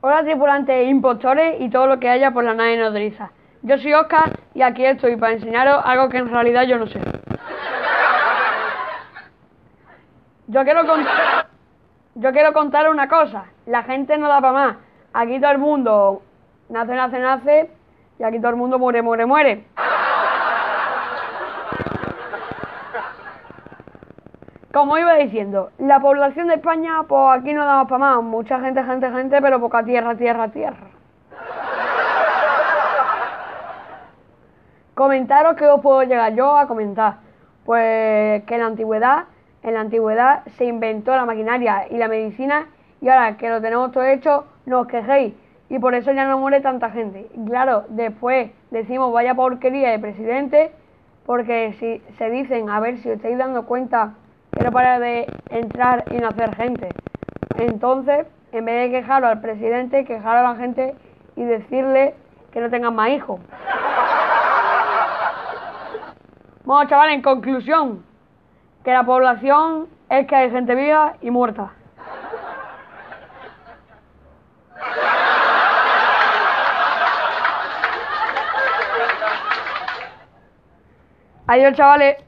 Hola tripulantes, impostores y todo lo que haya por la nave nodriza. Yo soy Oscar y aquí estoy para enseñaros algo que en realidad yo no sé. Yo quiero, yo quiero contar una cosa. La gente no da para más. Aquí todo el mundo nace, nace, nace y aquí todo el mundo muere, muere, muere. Como iba diciendo, la población de España, pues aquí no damos para más. Mucha gente, gente, gente, pero poca tierra, tierra, tierra. Comentaros que os puedo llegar yo a comentar. Pues que en la antigüedad, en la antigüedad se inventó la maquinaria y la medicina y ahora que lo tenemos todo hecho, no os quejéis. Y por eso ya no muere tanta gente. Claro, después decimos vaya porquería de presidente, porque si se dicen, a ver si os estáis dando cuenta pero para de entrar y nacer gente. Entonces, en vez de quejarlo al presidente, quejar a la gente y decirle que no tengan más hijos. Bueno, chavales, en conclusión, que la población es que hay gente viva y muerta. Adiós, chavales.